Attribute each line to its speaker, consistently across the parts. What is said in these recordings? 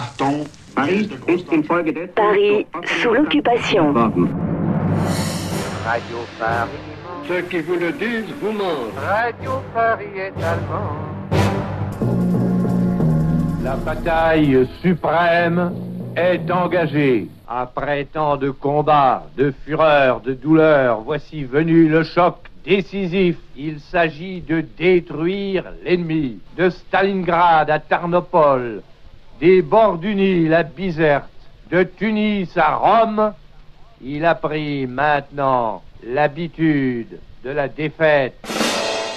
Speaker 1: Achtung,
Speaker 2: Paris ist infolgedessen
Speaker 3: Paris sous l'occupation.
Speaker 4: Radio Paris.
Speaker 5: Ceux qui vous le disent vous mentent.
Speaker 4: Radio Paris est allemand.
Speaker 6: La bataille suprême est engagée. Après tant de combats, de fureur, de douleur, voici venu le choc décisif. Il s'agit de détruire l'ennemi. De Stalingrad à Tarnopol, des bords du Nil à Bizerte, de Tunis à Rome, il a pris maintenant l'habitude de la défaite.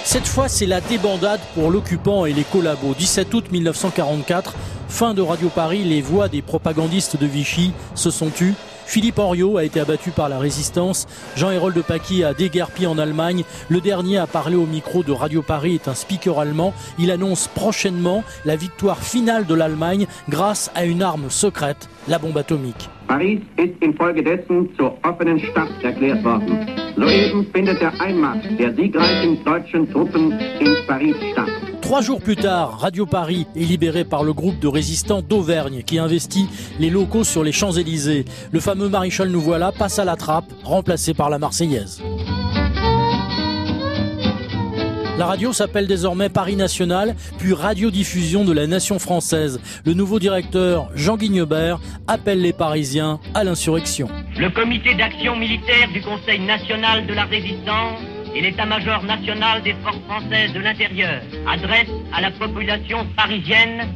Speaker 7: Cette fois, c'est la débandade pour l'occupant et les collabos. 17 août 1944, fin de Radio Paris, les voix des propagandistes de Vichy se sont tues. Philippe Henriot a été abattu par la résistance. Jean-Hérold de Paquis a déguerpi en Allemagne. Le dernier à parler au micro de Radio Paris est un speaker allemand. Il annonce prochainement la victoire finale de l'Allemagne grâce à une arme secrète, la bombe atomique.
Speaker 2: Paris ist infolgedessen zur offenen Stadt erklärt worden. Soeben findet der Einmarsch der siegreichen deutschen Truppen in Paris statt.
Speaker 7: Trois jours plus tard, Radio Paris est libéré par le groupe de résistants d'Auvergne qui investit les locaux sur les Champs-Élysées. Le fameux maréchal Nous voilà passe à la trappe, remplacé par la Marseillaise. La radio s'appelle désormais Paris National, puis Radiodiffusion de la Nation française. Le nouveau directeur, Jean Guignebert, appelle les Parisiens à l'insurrection.
Speaker 8: Le comité d'action militaire du Conseil national de la résistance et l'état-major national des forces françaises de l'intérieur adressent à la population parisienne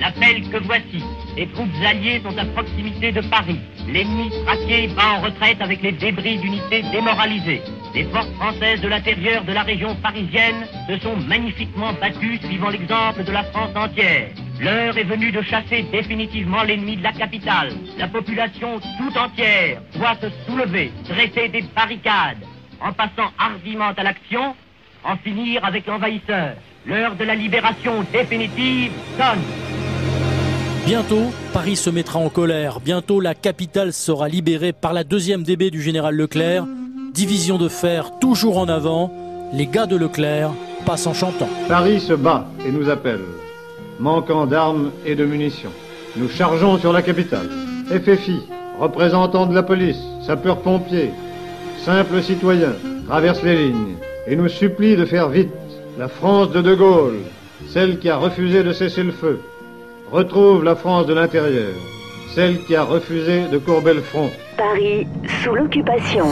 Speaker 8: l'appel que voici. Les troupes alliées sont à proximité de Paris. L'ennemi traqué va en retraite avec les débris d'unités démoralisées. Les forces françaises de l'intérieur de la région parisienne se sont magnifiquement battues suivant l'exemple de la France entière. L'heure est venue de chasser définitivement l'ennemi de la capitale. La population tout entière doit se soulever, dresser des barricades, en passant hardiment à l'action, en finir avec l'envahisseur. L'heure de la libération définitive sonne.
Speaker 7: Bientôt, Paris se mettra en colère. Bientôt, la capitale sera libérée par la deuxième DB du général Leclerc. Division de fer toujours en avant. Les gars de Leclerc passent en chantant.
Speaker 9: Paris se bat et nous appelle. Manquant d'armes et de munitions. Nous chargeons sur la capitale. FFI, représentants de la police, sapeurs-pompiers, simples citoyens, traversent les lignes et nous supplie de faire vite. La France de De Gaulle, celle qui a refusé de cesser le feu, retrouve la France de l'intérieur, celle qui a refusé de courber le front.
Speaker 3: Paris sous l'occupation.